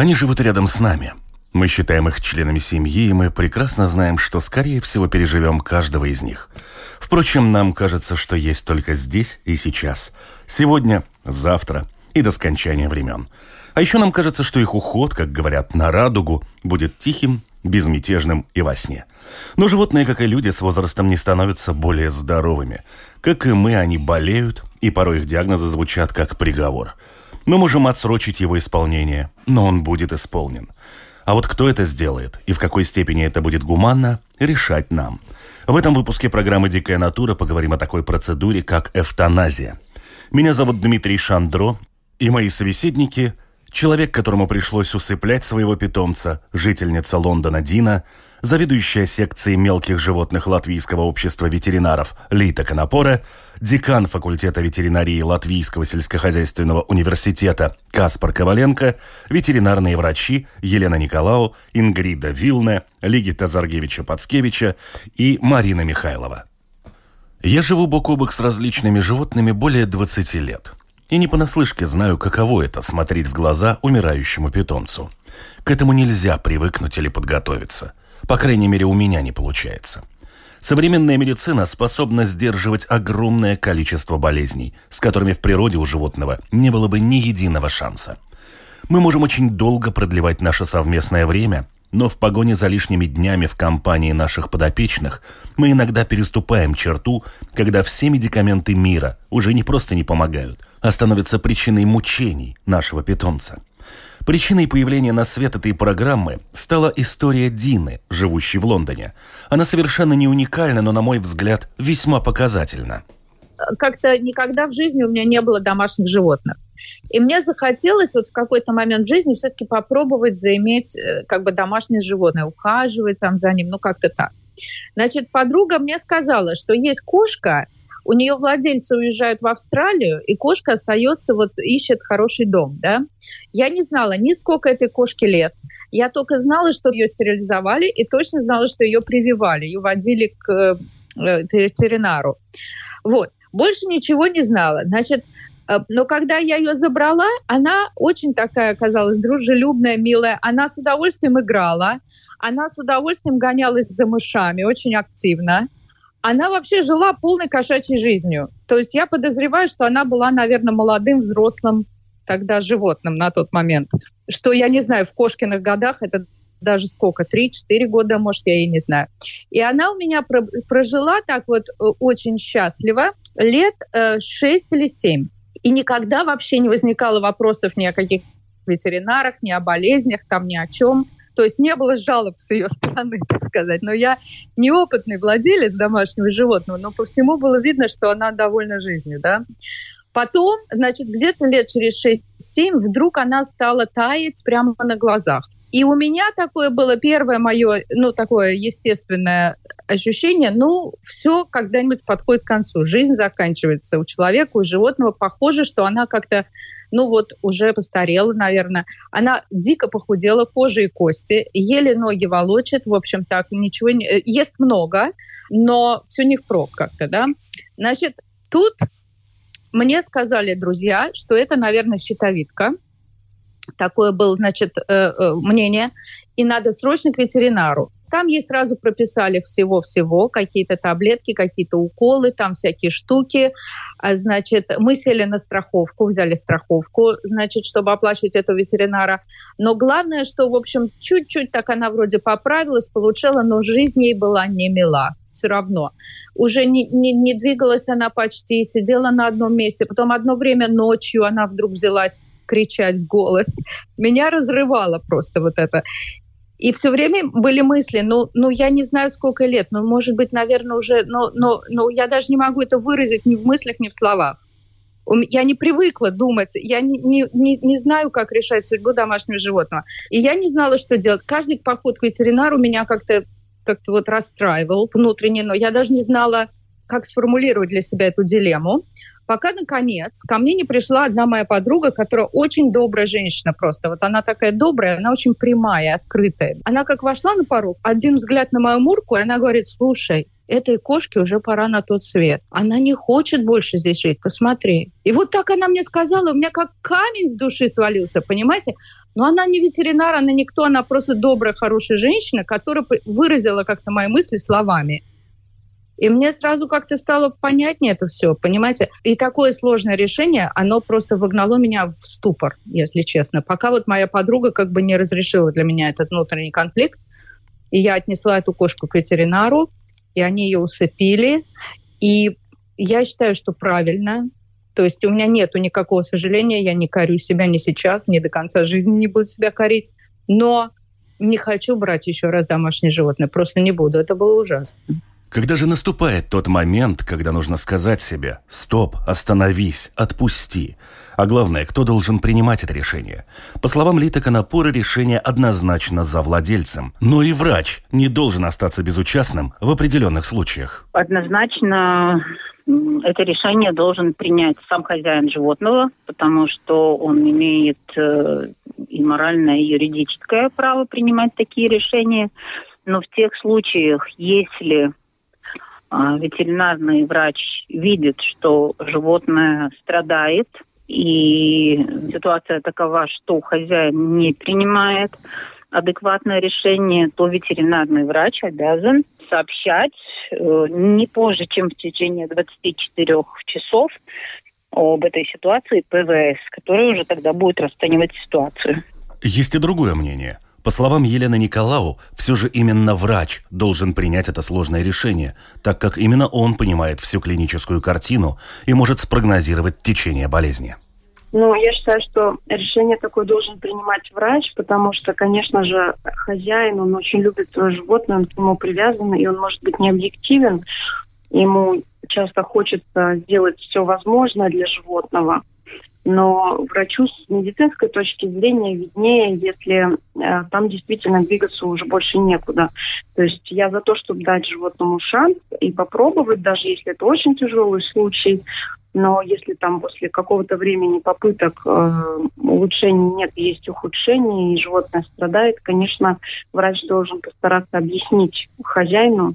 Они живут рядом с нами. Мы считаем их членами семьи, и мы прекрасно знаем, что, скорее всего, переживем каждого из них. Впрочем, нам кажется, что есть только здесь и сейчас. Сегодня, завтра и до скончания времен. А еще нам кажется, что их уход, как говорят, на радугу, будет тихим, безмятежным и во сне. Но животные, как и люди, с возрастом не становятся более здоровыми. Как и мы, они болеют, и порой их диагнозы звучат как приговор – мы можем отсрочить его исполнение, но он будет исполнен. А вот кто это сделает и в какой степени это будет гуманно, решать нам. В этом выпуске программы «Дикая натура» поговорим о такой процедуре, как эвтаназия. Меня зовут Дмитрий Шандро, и мои собеседники – человек, которому пришлось усыплять своего питомца, жительница Лондона Дина – заведующая секцией мелких животных Латвийского общества ветеринаров Лита Конопора, декан факультета ветеринарии Латвийского сельскохозяйственного университета Каспар Коваленко, ветеринарные врачи Елена Николау, Ингрида Вилне, Лигита Заргевича-Пацкевича и Марина Михайлова. Я живу бок о бок с различными животными более 20 лет. И не понаслышке знаю, каково это – смотреть в глаза умирающему питомцу. К этому нельзя привыкнуть или подготовиться. По крайней мере, у меня не получается. Современная медицина способна сдерживать огромное количество болезней, с которыми в природе у животного не было бы ни единого шанса. Мы можем очень долго продлевать наше совместное время, но в погоне за лишними днями в компании наших подопечных мы иногда переступаем черту, когда все медикаменты мира уже не просто не помогают, а становятся причиной мучений нашего питомца – Причиной появления на свет этой программы стала история Дины, живущей в Лондоне. Она совершенно не уникальна, но, на мой взгляд, весьма показательна. Как-то никогда в жизни у меня не было домашних животных. И мне захотелось вот в какой-то момент в жизни все-таки попробовать заиметь э, как бы домашнее животное, ухаживать там за ним, ну как-то так. Значит, подруга мне сказала, что есть кошка, у нее владельцы уезжают в Австралию, и кошка остается, вот ищет хороший дом, да. Я не знала ни сколько этой кошке лет. Я только знала, что ее стерилизовали, и точно знала, что ее прививали, ее водили к э, ветеринару. Вот. Больше ничего не знала. Значит, э, но когда я ее забрала, она очень такая оказалась дружелюбная, милая. Она с удовольствием играла, она с удовольствием гонялась за мышами, очень активно она вообще жила полной кошачьей жизнью. То есть я подозреваю, что она была, наверное, молодым, взрослым тогда животным на тот момент. Что, я не знаю, в Кошкиных годах это даже сколько, 3-4 года, может, я и не знаю. И она у меня прожила так вот э, очень счастливо лет 6 э, или 7. И никогда вообще не возникало вопросов ни о каких ветеринарах, ни о болезнях, там ни о чем. То есть не было жалоб с ее стороны, так сказать. Но я неопытный владелец домашнего животного, но по всему было видно, что она довольна жизнью, да. Потом, значит, где-то лет через 6-7 вдруг она стала таять прямо на глазах. И у меня такое было первое мое, ну, такое естественное ощущение, ну, все когда-нибудь подходит к концу. Жизнь заканчивается у человека, у животного. Похоже, что она как-то ну вот уже постарела, наверное. Она дико похудела, кожа и кости, еле ноги волочит, в общем так, ничего не... Э, ест много, но все не впрок как-то, да. Значит, тут мне сказали друзья, что это, наверное, щитовидка. Такое было, значит, э, э, мнение. И надо срочно к ветеринару. Там ей сразу прописали всего-всего, какие-то таблетки, какие-то уколы, там всякие штуки. А, значит, мы сели на страховку, взяли страховку, значит, чтобы оплачивать этого ветеринара. Но главное, что, в общем, чуть-чуть так она вроде поправилась, получила, но жизнь ей была не мила все равно. Уже не, не, не двигалась она почти, сидела на одном месте. Потом одно время ночью она вдруг взялась кричать в голос. Меня разрывало просто вот это. И все время были мысли, ну, ну, я не знаю, сколько лет, но, может быть, наверное, уже, но, но, но я даже не могу это выразить ни в мыслях, ни в словах. Я не привыкла думать, я не, не, не, не знаю, как решать судьбу домашнего животного. И я не знала, что делать. Каждый поход к ветеринару меня как-то как вот расстраивал внутренне, но я даже не знала, как сформулировать для себя эту дилемму. Пока, наконец, ко мне не пришла одна моя подруга, которая очень добрая женщина просто. Вот она такая добрая, она очень прямая, открытая. Она как вошла на порог, один взгляд на мою мурку, и она говорит, слушай, этой кошке уже пора на тот свет. Она не хочет больше здесь жить, посмотри. И вот так она мне сказала, у меня как камень с души свалился, понимаете? Но она не ветеринар, она никто, она просто добрая, хорошая женщина, которая выразила как-то мои мысли словами. И мне сразу как-то стало понятнее это все, понимаете? И такое сложное решение, оно просто выгнало меня в ступор, если честно. Пока вот моя подруга как бы не разрешила для меня этот внутренний конфликт, и я отнесла эту кошку к ветеринару, и они ее усыпили. И я считаю, что правильно. То есть у меня нету никакого сожаления, я не корю себя ни сейчас, ни до конца жизни не буду себя корить. Но не хочу брать еще раз домашнее животное, просто не буду. Это было ужасно. Когда же наступает тот момент, когда нужно сказать себе «стоп, остановись, отпусти», а главное, кто должен принимать это решение? По словам Лита Конопора, решение однозначно за владельцем. Но и врач не должен остаться безучастным в определенных случаях. Однозначно это решение должен принять сам хозяин животного, потому что он имеет э, и моральное, и юридическое право принимать такие решения. Но в тех случаях, если ветеринарный врач видит, что животное страдает, и ситуация такова, что хозяин не принимает адекватное решение, то ветеринарный врач обязан сообщать э, не позже, чем в течение 24 часов об этой ситуации ПВС, который уже тогда будет расценивать ситуацию. Есть и другое мнение – по словам Елены Николау, все же именно врач должен принять это сложное решение, так как именно он понимает всю клиническую картину и может спрогнозировать течение болезни. Ну, я считаю, что решение такое должен принимать врач, потому что, конечно же, хозяин, он очень любит свое животное, он к нему привязан, и он может быть необъективен. Ему часто хочется сделать все возможное для животного но врачу с медицинской точки зрения виднее, если э, там действительно двигаться уже больше некуда. То есть я за то, чтобы дать животному шанс и попробовать, даже если это очень тяжелый случай, но если там после какого-то времени попыток э, улучшений нет, есть ухудшение, и животное страдает, конечно, врач должен постараться объяснить хозяину,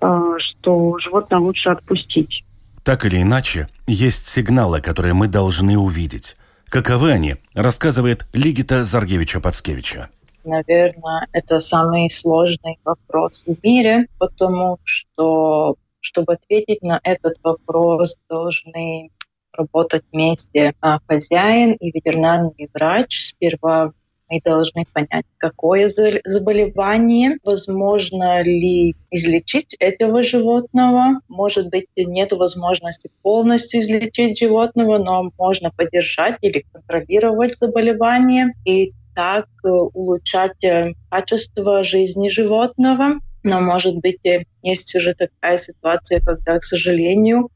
э, что животное лучше отпустить. Так или иначе, есть сигналы, которые мы должны увидеть. Каковы они, рассказывает Лигита Заргевича-Пацкевича. Наверное, это самый сложный вопрос в мире, потому что, чтобы ответить на этот вопрос, должны работать вместе а, хозяин и ветеринарный врач. Сперва мы должны понять, какое заболевание, возможно ли излечить этого животного. Может быть, нет возможности полностью излечить животного, но можно поддержать или контролировать заболевание и так э, улучшать э, качество жизни животного. Но, может быть, э, есть уже такая ситуация, когда, к сожалению,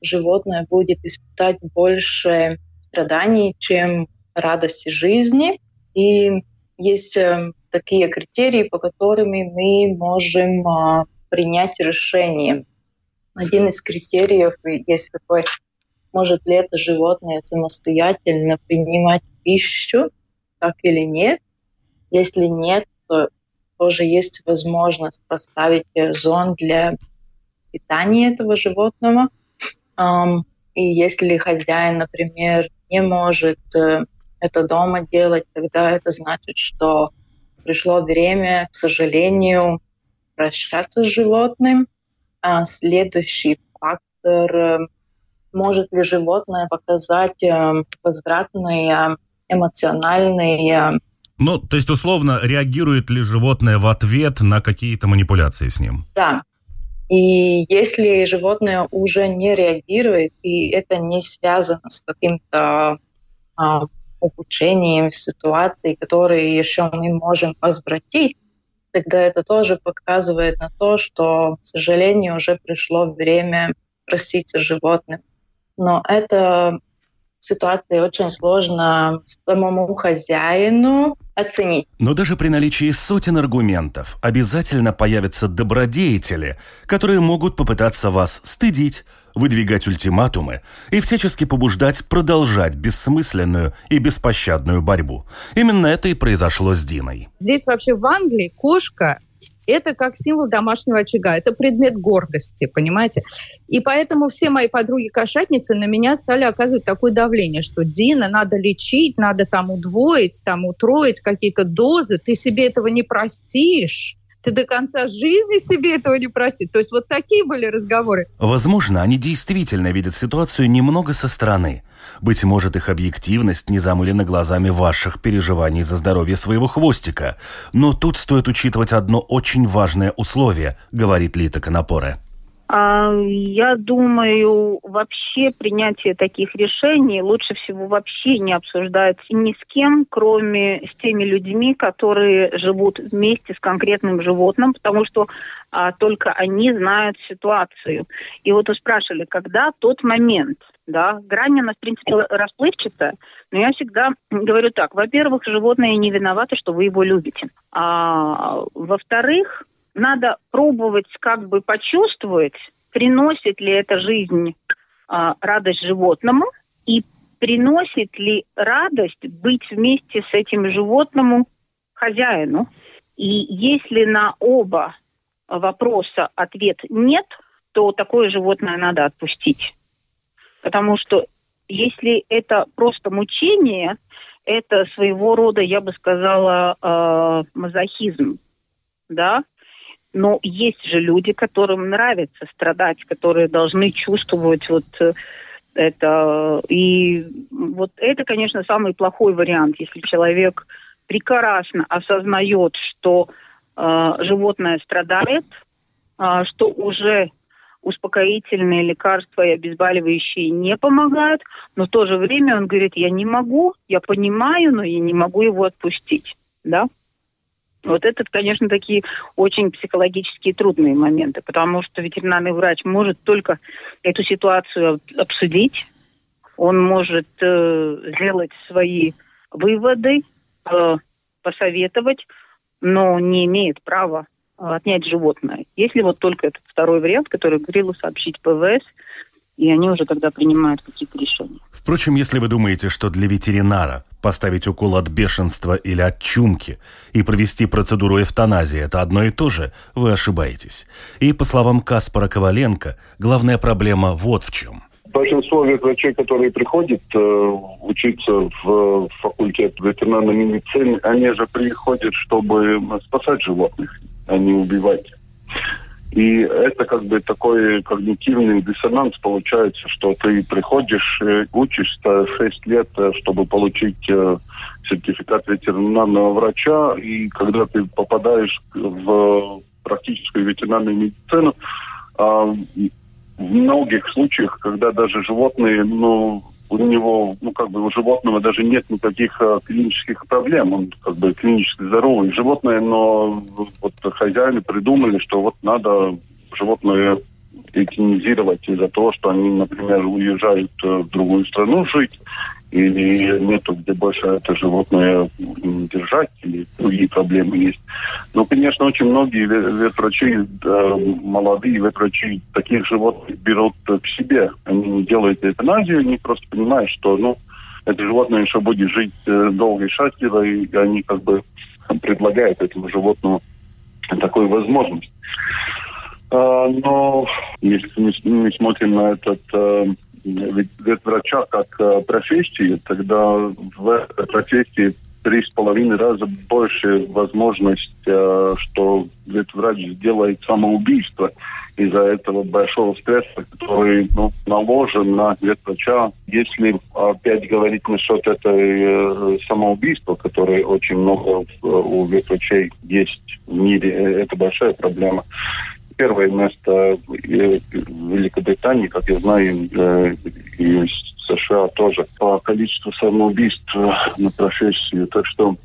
животное будет испытать больше страданий, чем радости жизни. И есть э, такие критерии, по которым мы можем а, принять решение. Один из критериев есть такой, может ли это животное самостоятельно принимать пищу, так или нет. Если нет, то тоже есть возможность поставить зон для питания этого животного. И если хозяин, например, не может э, это дома делать, тогда это значит, что пришло время, к сожалению, прощаться с животным. А следующий фактор, э, может ли животное показать э, возвратные эмоциональные ну, то есть, условно, реагирует ли животное в ответ на какие-то манипуляции с ним? Да. И если животное уже не реагирует, и это не связано с каким-то а, ухудшением ситуации, которые еще мы можем возвратить, тогда это тоже показывает на то, что, к сожалению, уже пришло время проститься животным. но это ситуации очень сложно самому хозяину оценить. Но даже при наличии сотен аргументов обязательно появятся добродетели, которые могут попытаться вас стыдить, выдвигать ультиматумы и всячески побуждать продолжать бессмысленную и беспощадную борьбу. Именно это и произошло с Диной. Здесь вообще в Англии кошка это как символ домашнего очага, это предмет гордости, понимаете? И поэтому все мои подруги-кошатницы на меня стали оказывать такое давление, что Дина, надо лечить, надо там удвоить, там утроить какие-то дозы, ты себе этого не простишь ты до конца жизни себе этого не простишь. То есть вот такие были разговоры. Возможно, они действительно видят ситуацию немного со стороны. Быть может, их объективность не замылена глазами ваших переживаний за здоровье своего хвостика. Но тут стоит учитывать одно очень важное условие, говорит Лита Конопоре. А, я думаю, вообще принятие таких решений лучше всего вообще не обсуждается ни с кем, кроме с теми людьми, которые живут вместе с конкретным животным, потому что а, только они знают ситуацию. И вот вы спрашивали, когда тот момент, да, грань, она, в принципе, расплывчатая, но я всегда говорю так, во-первых, животное не виновато, что вы его любите. А во-вторых, надо пробовать как бы почувствовать, приносит ли эта жизнь а, радость животному и приносит ли радость быть вместе с этим животным хозяину. И если на оба вопроса ответ нет, то такое животное надо отпустить. Потому что если это просто мучение, это своего рода, я бы сказала, э, мазохизм, да, но есть же люди, которым нравится страдать, которые должны чувствовать вот э, это. И вот это, конечно, самый плохой вариант, если человек прекрасно осознает, что э, животное страдает, э, что уже успокоительные лекарства и обезболивающие не помогают, но в то же время он говорит, я не могу, я понимаю, но я не могу его отпустить. Да? Вот это, конечно, такие очень психологически трудные моменты, потому что ветеринарный врач может только эту ситуацию обсудить, он может э, сделать свои выводы, э, посоветовать, но не имеет права отнять животное. Если вот только этот второй вариант, который говорил сообщить ПВС, и они уже тогда принимают какие-то решения. Впрочем, если вы думаете, что для ветеринара поставить укол от бешенства или от чумки и провести процедуру эвтаназии – это одно и то же, вы ошибаетесь. И, по словам Каспара Коваленко, главная проблема вот в чем. Большинство врачей, которые приходят э, учиться в факультет ветеринарной медицины, они же приходят, чтобы спасать животных, а не убивать. И это как бы такой когнитивный диссонанс получается, что ты приходишь, э, учишься 6 лет, э, чтобы получить э, сертификат ветеринарного врача, и когда ты попадаешь в практическую ветеринарную медицину, а, в многих случаях, когда даже животные, ну, у него, ну, как бы у животного даже нет никаких а, клинических проблем. Он как бы клинически здоровый животное, но вот хозяины придумали, что вот надо животное этинизировать из-за того, что они, например, уезжают э, в другую страну жить, или нету где больше это животное держать, или другие проблемы есть. Но, конечно, очень многие ветврачи, молодые ветврачи таких животных берут к себе. Они не делают эвтаназию, они просто понимают, что ну, это животное еще будет жить э, долго и счастливо, и они как бы предлагают этому животному такую возможность. А, но если мы смотрим на этот ведь врача как э, профессии, тогда в профессии три с половиной раза больше возможность, э, что врач сделает самоубийство из-за этого большого стресса, который ну, наложен на ветврача. Если опять говорить насчет этой э, самоубийства, которое очень много у ветврачей есть в мире, это большая проблема первое место Великобритании, как я знаю, э, и США тоже по количеству самоубийств на профессии. Так что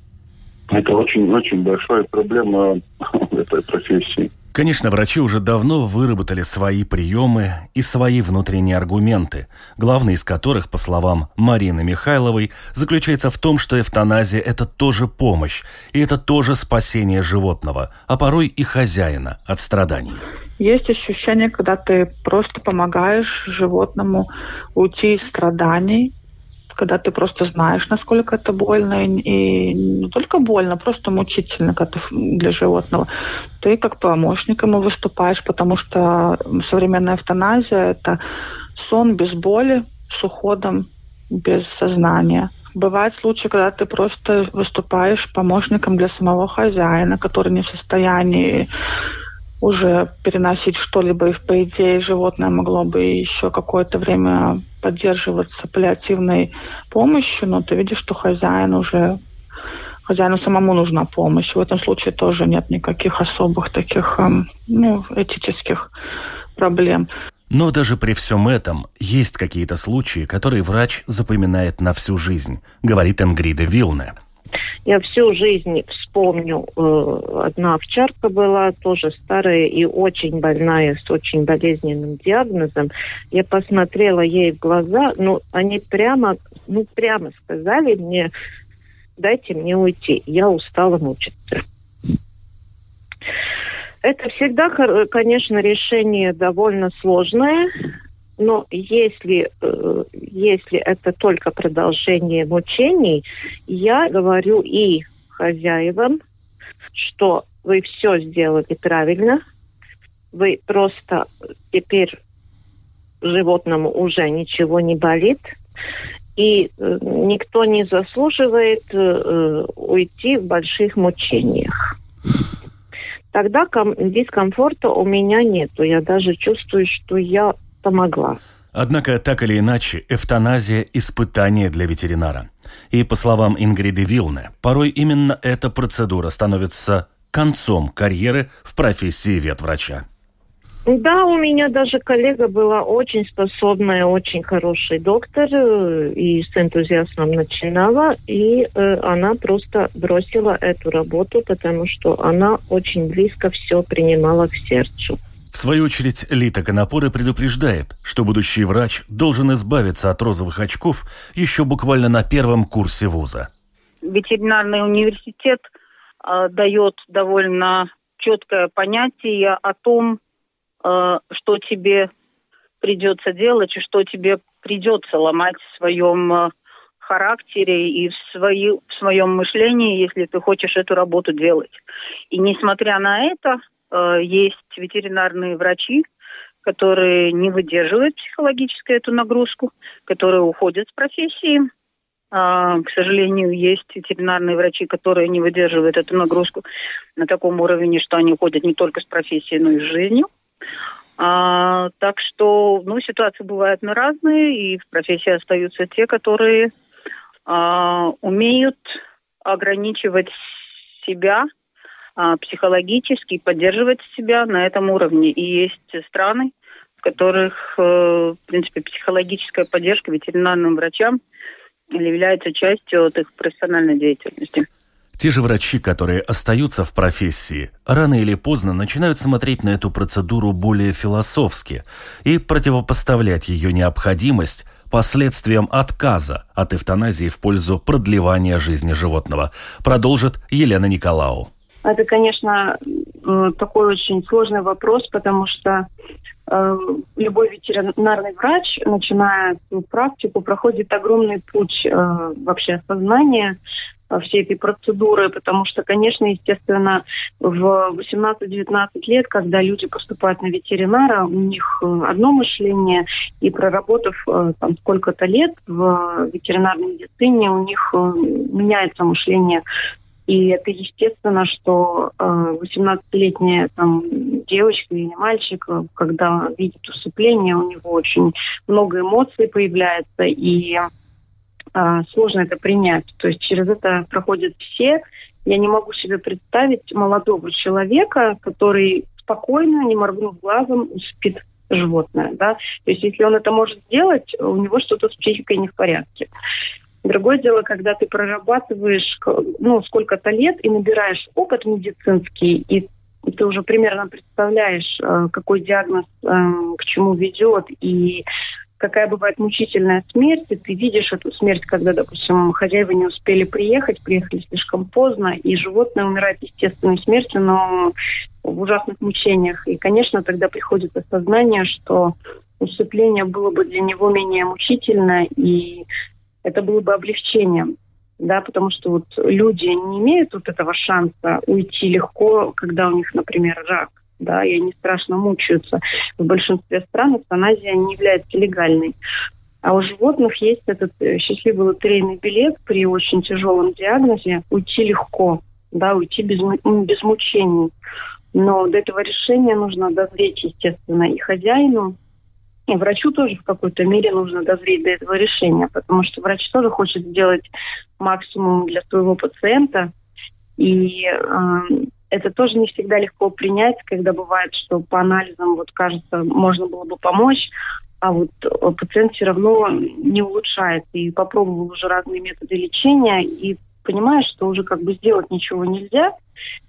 это очень-очень большая проблема этой профессии. Конечно, врачи уже давно выработали свои приемы и свои внутренние аргументы, главный из которых, по словам Марины Михайловой, заключается в том, что эвтаназия – это тоже помощь, и это тоже спасение животного, а порой и хозяина от страданий. Есть ощущение, когда ты просто помогаешь животному уйти из страданий, когда ты просто знаешь, насколько это больно, и не только больно, просто мучительно для животного. Ты как помощник ему выступаешь, потому что современная эвтаназия – это сон без боли, с уходом без сознания. Бывают случаи, когда ты просто выступаешь помощником для самого хозяина, который не в состоянии уже переносить что-либо, и по идее животное могло бы еще какое-то время поддерживаться паллиативной помощью, но ты видишь, что хозяин уже хозяину самому нужна помощь. В этом случае тоже нет никаких особых таких эм, ну, этических проблем. Но даже при всем этом есть какие-то случаи, которые врач запоминает на всю жизнь, говорит Энгрида Вилне. Я всю жизнь вспомню, э, одна овчарка была тоже старая и очень больная, с очень болезненным диагнозом. Я посмотрела ей в глаза, ну, они прямо, ну, прямо сказали мне, дайте мне уйти, я устала мучиться. Это всегда, конечно, решение довольно сложное, но если, э, если это только продолжение мучений, я говорю и хозяевам, что вы все сделали правильно, вы просто теперь животному уже ничего не болит, и э, никто не заслуживает э, уйти в больших мучениях. Тогда дискомфорта у меня нету. Я даже чувствую, что я помогла. Однако, так или иначе, эвтаназия – испытание для ветеринара. И, по словам Ингриды Вилне, порой именно эта процедура становится концом карьеры в профессии ветврача. Да, у меня даже коллега была очень способная, очень хороший доктор, э, и с энтузиазмом начинала, и э, она просто бросила эту работу, потому что она очень близко все принимала к сердцу. В свою очередь, Лита Конопоры предупреждает, что будущий врач должен избавиться от розовых очков еще буквально на первом курсе вуза. Ветеринарный университет э, дает довольно четкое понятие о том, э, что тебе придется делать и что тебе придется ломать в своем э, характере и в, свои, в своем мышлении, если ты хочешь эту работу делать. И несмотря на это, есть ветеринарные врачи, которые не выдерживают психологически эту нагрузку, которые уходят с профессии. А, к сожалению, есть ветеринарные врачи, которые не выдерживают эту нагрузку на таком уровне, что они уходят не только с профессии, но и с жизнью. А, так что, ну, ситуации бывают на разные, и в профессии остаются те, которые а, умеют ограничивать себя психологически поддерживать себя на этом уровне. И есть страны, в которых, э, в принципе, психологическая поддержка ветеринарным врачам является частью от их профессиональной деятельности. Те же врачи, которые остаются в профессии, рано или поздно начинают смотреть на эту процедуру более философски и противопоставлять ее необходимость последствиям отказа от эвтаназии в пользу продлевания жизни животного, продолжит Елена Николау. Это, конечно, э, такой очень сложный вопрос, потому что э, любой ветеринарный врач, начиная свою практику, проходит огромный путь э, вообще осознания всей этой процедуры, потому что, конечно, естественно, в 18-19 лет, когда люди поступают на ветеринара, у них одно мышление, и проработав там сколько-то лет в ветеринарной медицине, у них меняется мышление и это естественно, что э, 18-летняя там, девочка или мальчик, э, когда видит усыпление, у него очень много эмоций появляется, и э, сложно это принять. То есть через это проходят все. Я не могу себе представить молодого человека, который спокойно, не моргнув глазом, спит животное. Да? То есть если он это может сделать, у него что-то с психикой не в порядке. Другое дело, когда ты прорабатываешь ну, сколько-то лет и набираешь опыт медицинский, и ты уже примерно представляешь, э, какой диагноз э, к чему ведет и какая бывает мучительная смерть, и ты видишь эту смерть, когда, допустим, хозяева не успели приехать, приехали слишком поздно, и животное умирает естественной смертью, но в ужасных мучениях. И, конечно, тогда приходит осознание, что усыпление было бы для него менее мучительно, и это было бы облегчением. Да, потому что вот люди не имеют вот этого шанса уйти легко, когда у них, например, рак да, и они страшно мучаются. В большинстве стран эвтаназия не является легальной. А у животных есть этот э, счастливый лотерейный билет при очень тяжелом диагнозе уйти легко, да, уйти без, без мучений. Но до этого решения нужно дозреть, естественно, и хозяину, и врачу тоже в какой-то мере нужно дозреть до этого решения, потому что врач тоже хочет сделать максимум для своего пациента. И э, это тоже не всегда легко принять, когда бывает, что по анализам, вот кажется, можно было бы помочь, а вот э, пациент все равно не улучшает. И попробовал уже разные методы лечения, и понимаешь, что уже как бы сделать ничего нельзя.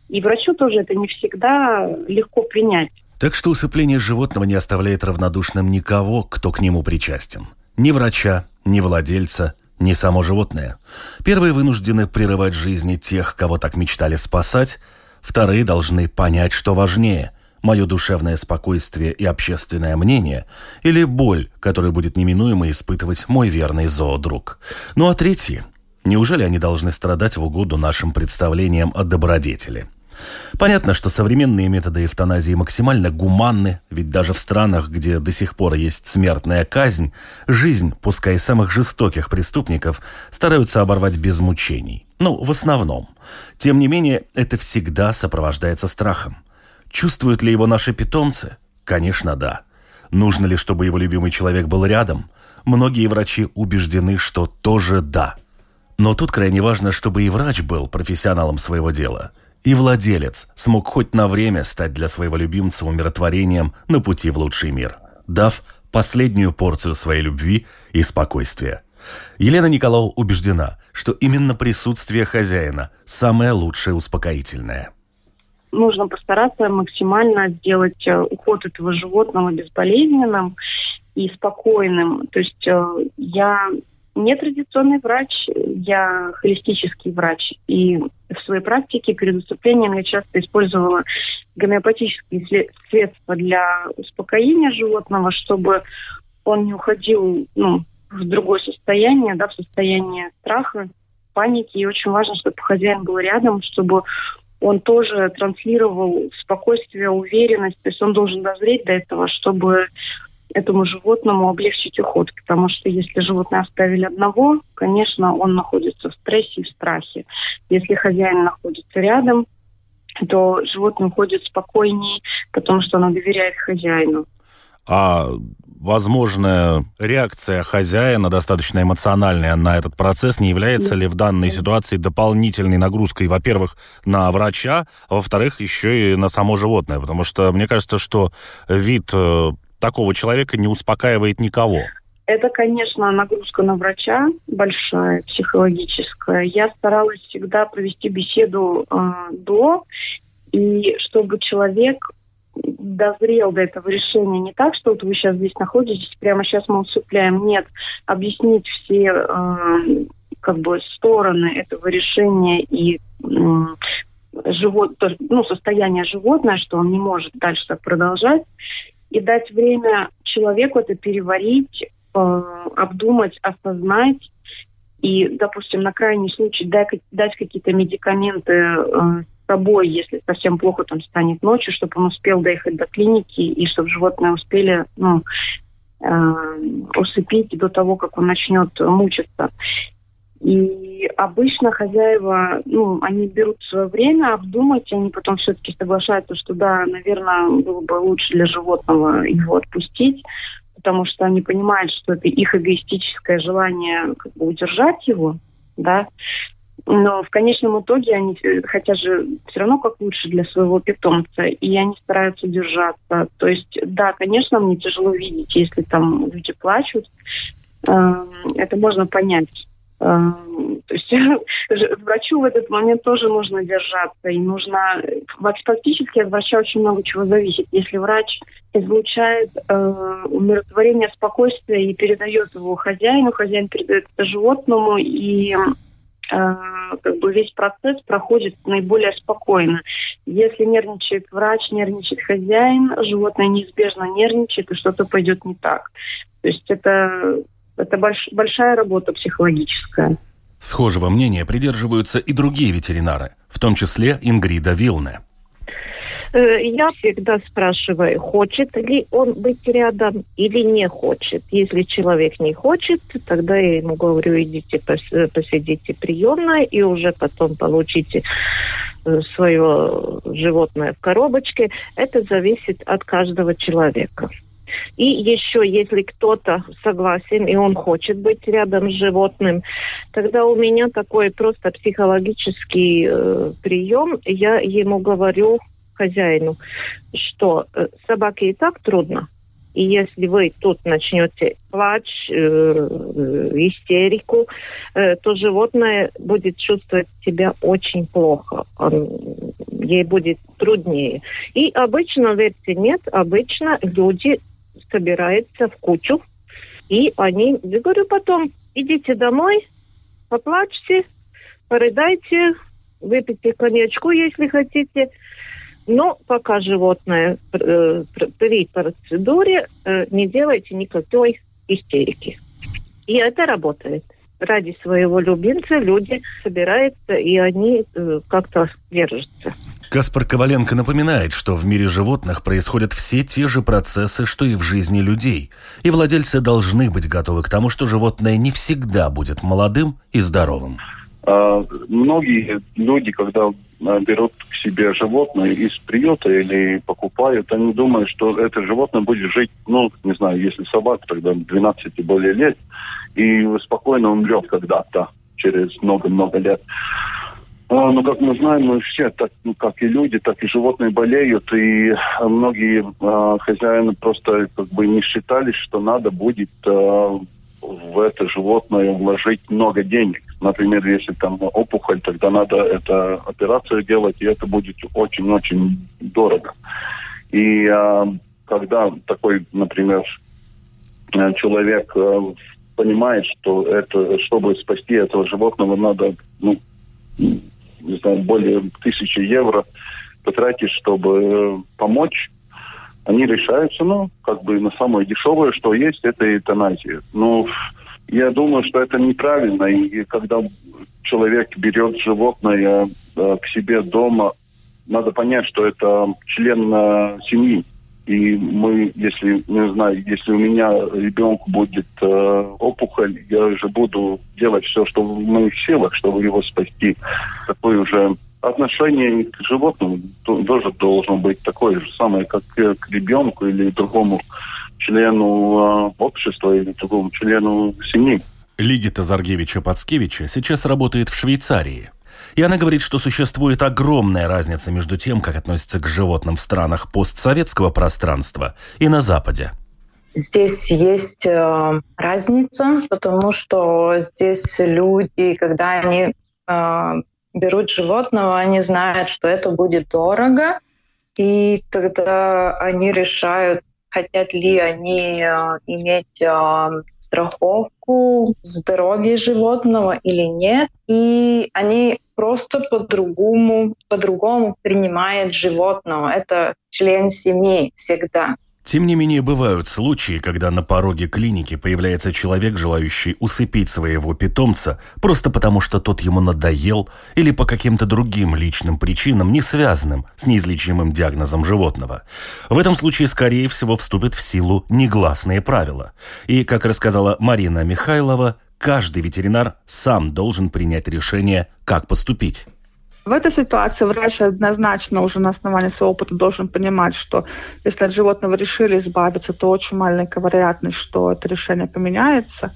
И врачу тоже это не всегда легко принять. Так что усыпление животного не оставляет равнодушным никого, кто к нему причастен. Ни врача, ни владельца, ни само животное. Первые вынуждены прерывать жизни тех, кого так мечтали спасать, Вторые должны понять, что важнее – мое душевное спокойствие и общественное мнение или боль, которую будет неминуемо испытывать мой верный зоодруг. Ну а третьи – неужели они должны страдать в угоду нашим представлениям о добродетели? Понятно, что современные методы эвтаназии максимально гуманны, ведь даже в странах, где до сих пор есть смертная казнь, жизнь, пускай самых жестоких преступников, стараются оборвать без мучений. Ну, в основном. Тем не менее, это всегда сопровождается страхом. Чувствуют ли его наши питомцы? Конечно, да. Нужно ли, чтобы его любимый человек был рядом? Многие врачи убеждены, что тоже да. Но тут крайне важно, чтобы и врач был профессионалом своего дела – и владелец смог хоть на время стать для своего любимца умиротворением на пути в лучший мир, дав последнюю порцию своей любви и спокойствия. Елена Николау убеждена, что именно присутствие хозяина самое лучшее успокоительное. Нужно постараться максимально сделать э, уход этого животного безболезненным и спокойным. То есть э, я не традиционный врач, я холистический врач. И в своей практике перед выступлением я часто использовала гомеопатические средства для успокоения животного, чтобы он не уходил ну, в другое состояние, да, в состояние страха, паники. И очень важно, чтобы хозяин был рядом, чтобы он тоже транслировал спокойствие, уверенность. То есть он должен дозреть до этого, чтобы этому животному облегчить уход, потому что если животное оставили одного, конечно, он находится в стрессе и в страхе. Если хозяин находится рядом, то животное уходит спокойнее, потому что оно доверяет хозяину. А возможная реакция хозяина, достаточно эмоциональная на этот процесс, не является ли в данной ситуации дополнительной нагрузкой, во-первых, на врача, а во-вторых, еще и на само животное? Потому что мне кажется, что вид э, такого человека не успокаивает никого. Это, конечно, нагрузка на врача большая, психологическая. Я старалась всегда провести беседу э, до, и чтобы человек дозрел до этого решения не так, что вот вы сейчас здесь находитесь, прямо сейчас мы усыпляем. Нет, объяснить все э, как бы стороны этого решения и э, живот, ну, состояние животное, что он не может дальше так продолжать и дать время человеку это переварить, э, обдумать, осознать и, допустим, на крайний случай дать, дать какие-то медикаменты э, с собой, если совсем плохо там станет ночью, чтобы он успел доехать до клиники и чтобы животное успели ну, э, усыпить до того, как он начнет мучиться. И обычно хозяева, ну, они берут свое время обдумать, и они потом все-таки соглашаются, что да, наверное, было бы лучше для животного его отпустить, потому что они понимают, что это их эгоистическое желание как бы удержать его, да. Но в конечном итоге они хотят же все равно как лучше для своего питомца, и они стараются держаться. То есть, да, конечно, мне тяжело видеть, если там люди плачут, эм, это можно понять то есть врачу в этот момент тоже нужно держаться. И нужно... Фактически от врача очень много чего зависит. Если врач излучает э, умиротворение, спокойствие и передает его хозяину, хозяин передает это животному, и э, как бы весь процесс проходит наиболее спокойно. Если нервничает врач, нервничает хозяин, животное неизбежно нервничает, и что-то пойдет не так. То есть это это больш, большая работа психологическая. Схожего мнения придерживаются и другие ветеринары, в том числе Ингрида Вилне. Э, я всегда спрашиваю, хочет ли он быть рядом или не хочет. Если человек не хочет, тогда я ему говорю, идите посидите приемной и уже потом получите э, свое животное в коробочке. Это зависит от каждого человека. И еще, если кто-то согласен, и он хочет быть рядом с животным, тогда у меня такой просто психологический э, прием. Я ему говорю, хозяину, что э, собаке и так трудно, и если вы тут начнете плач, э, истерику, э, то животное будет чувствовать себя очень плохо. Он, ей будет труднее. И обычно, верьте, нет, обычно люди собирается в кучу, и они, я говорю потом, идите домой, поплачьте, порыдайте, выпейте коньячку, если хотите. Но пока животное э, при процедуре, э, не делайте никакой истерики. И это работает. Ради своего любимца люди собираются, и они э, как-то держатся. Каспар Коваленко напоминает, что в мире животных происходят все те же процессы, что и в жизни людей, и владельцы должны быть готовы к тому, что животное не всегда будет молодым и здоровым. А, многие люди, когда а, берут к себе животное из приюта или покупают, они думают, что это животное будет жить, ну, не знаю, если собака, тогда 12 и более лет, и спокойно умрет когда-то через много-много лет. А, ну, как мы знаем, мы все, так, ну, как и люди, так и животные болеют, и многие э, хозяины просто как бы не считали, что надо будет э, в это животное вложить много денег. Например, если там опухоль, тогда надо эту операцию делать, и это будет очень-очень дорого. И э, когда такой, например, человек э, понимает, что это, чтобы спасти этого животного, надо ну, не знаю, более тысячи евро потратить, чтобы э, помочь, они решаются, ну, как бы на самое дешевое, что есть, это эвтаназия. Ну, я думаю, что это неправильно, и когда человек берет животное э, к себе дома, надо понять, что это член э, семьи. И мы, если, не знаю, если у меня ребенку будет э, опухоль, я же буду делать все, что в моих силах, чтобы его спасти. Такое уже отношение к животному тоже должно быть такое же самое, как к ребенку или другому члену э, общества или другому члену семьи. Лигита Заргевича-Пацкевича сейчас работает в Швейцарии – и она говорит, что существует огромная разница между тем, как относятся к животным в странах постсоветского пространства и на Западе. Здесь есть э, разница, потому что здесь люди, когда они э, берут животного, они знают, что это будет дорого, и тогда они решают, хотят ли они э, иметь э, страховку здоровья животного или нет. И они просто по-другому, по-другому принимают животного. Это член семьи всегда. Тем не менее, бывают случаи, когда на пороге клиники появляется человек, желающий усыпить своего питомца, просто потому что тот ему надоел или по каким-то другим личным причинам, не связанным с неизлечимым диагнозом животного. В этом случае, скорее всего, вступят в силу негласные правила. И, как рассказала Марина Михайлова, каждый ветеринар сам должен принять решение, как поступить. В этой ситуации врач однозначно уже на основании своего опыта должен понимать, что если от животного решили избавиться, то очень маленькая вероятность, что это решение поменяется.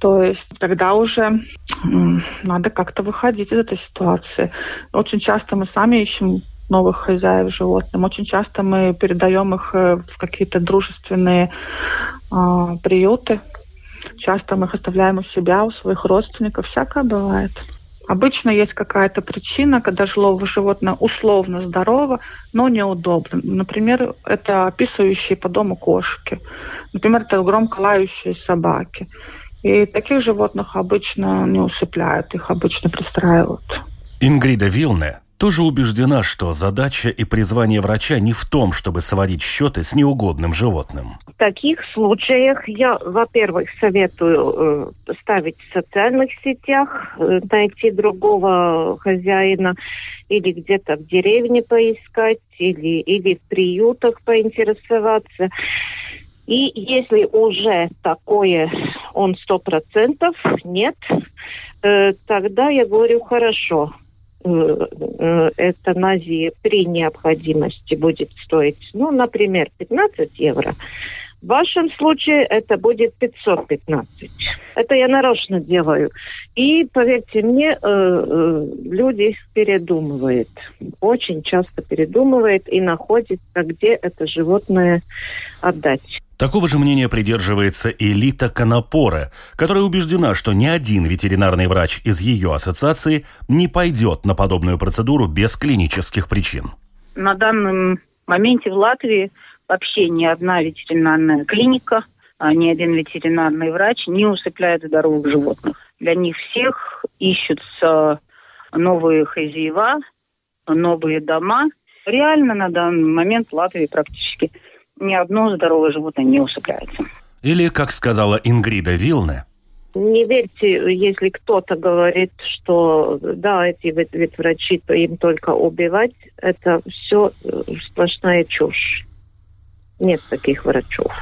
То есть тогда уже надо как-то выходить из этой ситуации. Очень часто мы сами ищем новых хозяев животным. Очень часто мы передаем их э, в какие-то дружественные э, приюты, часто мы их оставляем у себя, у своих родственников. Всякое бывает. Обычно есть какая-то причина, когда животное условно здорово, но неудобно. Например, это описывающие по дому кошки. Например, это громко лающие собаки. И таких животных обычно не усыпляют, их обычно пристраивают. Ингрида Вилне тоже убеждена, что задача и призвание врача не в том, чтобы сводить счеты с неугодным животным. В таких случаях я, во-первых, советую э, ставить в социальных сетях, э, найти другого хозяина или где-то в деревне поискать, или, или в приютах поинтересоваться. И если уже такое он сто процентов нет, э, тогда я говорю хорошо, эвтаназии при необходимости будет стоить, ну, например, 15 евро, в вашем случае это будет 515. Это я нарочно делаю. И, поверьте мне, э, люди передумывают. Очень часто передумывают и находят, где это животное отдать. Такого же мнения придерживается элита Конопора, которая убеждена, что ни один ветеринарный врач из ее ассоциации не пойдет на подобную процедуру без клинических причин. На данном моменте в Латвии вообще ни одна ветеринарная клиника, а ни один ветеринарный врач не усыпляет здоровых животных. Для них всех ищутся новые хозяева, новые дома. Реально на данный момент в Латвии практически ни одно здоровое животное не усыпляется. Или, как сказала Ингрида Вилне, не верьте, если кто-то говорит, что да, эти ветврачи, то им только убивать. Это все сплошная чушь. Нет таких врачов.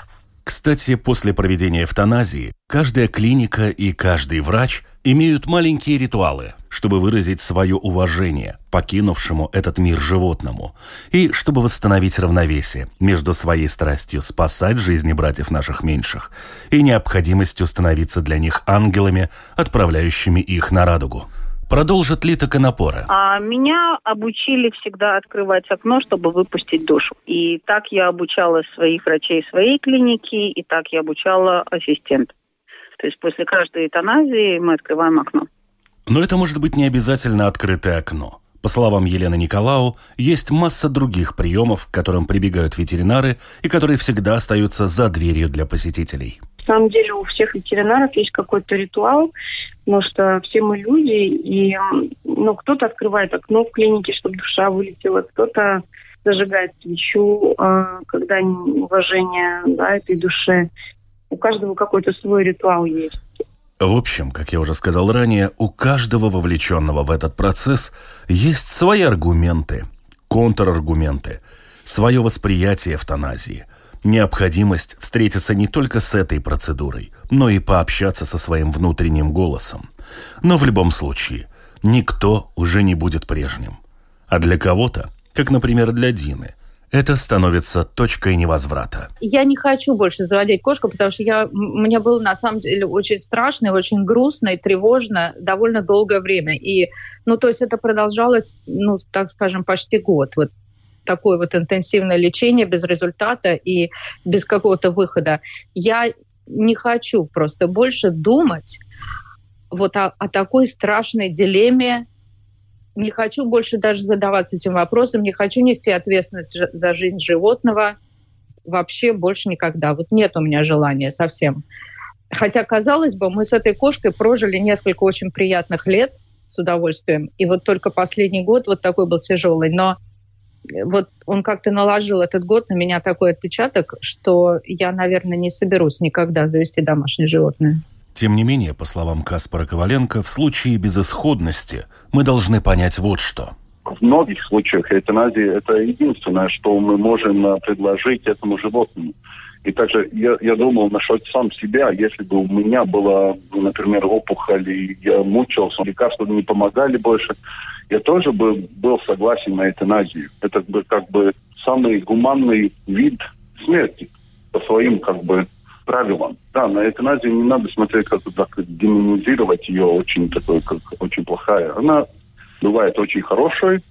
Кстати, после проведения эвтаназии каждая клиника и каждый врач имеют маленькие ритуалы, чтобы выразить свое уважение покинувшему этот мир животному и чтобы восстановить равновесие между своей страстью спасать жизни братьев наших меньших и необходимостью становиться для них ангелами, отправляющими их на радугу. Продолжит ли Конопора? А меня обучили всегда открывать окно, чтобы выпустить душу. И так я обучала своих врачей своей клиники, и так я обучала ассистентов. То есть после каждой эвтаназии мы открываем окно. Но это может быть не обязательно открытое окно. По словам Елены Николау, есть масса других приемов, к которым прибегают ветеринары и которые всегда остаются за дверью для посетителей. Самом деле у всех ветеринаров есть какой-то ритуал, потому что все мы люди, и ну, кто-то открывает окно в клинике, чтобы душа вылетела, кто-то зажигает свечу, а, когда уважение да, этой душе. У каждого какой-то свой ритуал есть. В общем, как я уже сказал ранее, у каждого вовлеченного в этот процесс есть свои аргументы, контраргументы, свое восприятие эвтаназии, необходимость встретиться не только с этой процедурой, но и пообщаться со своим внутренним голосом. Но в любом случае, никто уже не будет прежним. А для кого-то, как, например, для Дины, это становится точкой невозврата. Я не хочу больше заводить кошку, потому что я, мне было на самом деле очень страшно, очень грустно и тревожно довольно долгое время. И, ну, то есть это продолжалось, ну, так скажем, почти год. Вот такое вот интенсивное лечение без результата и без какого-то выхода. Я не хочу просто больше думать вот о, о такой страшной дилемме не хочу больше даже задаваться этим вопросом, не хочу нести ответственность за жизнь животного вообще больше никогда. Вот нет у меня желания совсем. Хотя, казалось бы, мы с этой кошкой прожили несколько очень приятных лет с удовольствием. И вот только последний год вот такой был тяжелый. Но вот он как-то наложил этот год на меня такой отпечаток, что я, наверное, не соберусь никогда завести домашнее животное. Тем не менее, по словам Каспара Коваленко, в случае безысходности мы должны понять вот что. В многих случаях эвтаназия – это единственное, что мы можем э, предложить этому животному. И также я, я думал насчет сам себя, если бы у меня была, например, опухоль, и я мучился, лекарства не помогали больше, я тоже бы был согласен на эвтаназию. Это бы как бы самый гуманный вид смерти по своим как бы правилам. Да, на эвтаназию не надо смотреть как так, демонизировать ее очень такой, как очень плохая. Она бывает очень хорошей,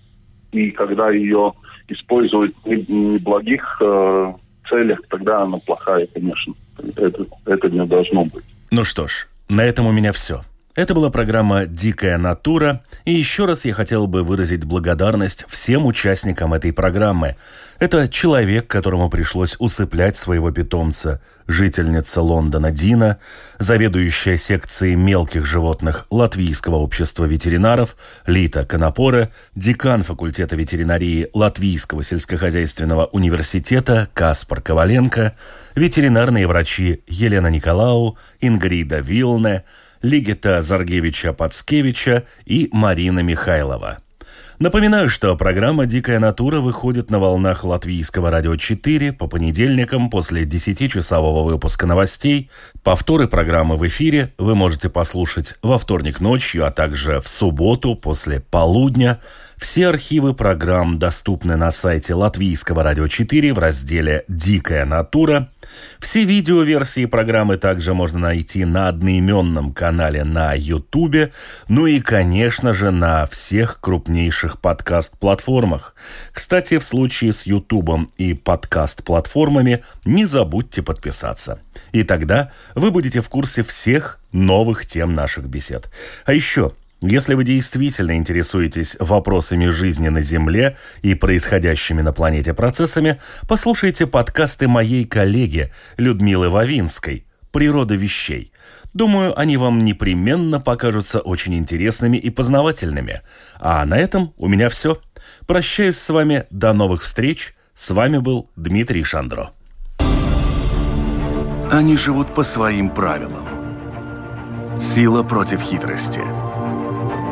и когда ее используют в неблагих э, целях, тогда она плохая, конечно. Это, это не должно быть. Ну что ж, на этом у меня все. Это была программа «Дикая натура», и еще раз я хотел бы выразить благодарность всем участникам этой программы. Это человек, которому пришлось усыплять своего питомца, жительница Лондона Дина, заведующая секцией мелких животных Латвийского общества ветеринаров Лита Конопора, декан факультета ветеринарии Латвийского сельскохозяйственного университета Каспар Коваленко, ветеринарные врачи Елена Николау, Ингрида Вилне – Лигита Заргевича-Пацкевича и Марина Михайлова. Напоминаю, что программа «Дикая натура» выходит на волнах Латвийского радио 4 по понедельникам после 10-часового выпуска новостей. Повторы программы в эфире вы можете послушать во вторник ночью, а также в субботу после полудня – все архивы программ доступны на сайте Латвийского радио 4 в разделе «Дикая натура». Все видеоверсии программы также можно найти на одноименном канале на YouTube, ну и, конечно же, на всех крупнейших подкаст-платформах. Кстати, в случае с YouTube и подкаст-платформами не забудьте подписаться. И тогда вы будете в курсе всех новых тем наших бесед. А еще – если вы действительно интересуетесь вопросами жизни на Земле и происходящими на планете процессами, послушайте подкасты моей коллеги Людмилы Вавинской «Природа вещей». Думаю, они вам непременно покажутся очень интересными и познавательными. А на этом у меня все. Прощаюсь с вами. До новых встреч. С вами был Дмитрий Шандро. Они живут по своим правилам. Сила против хитрости –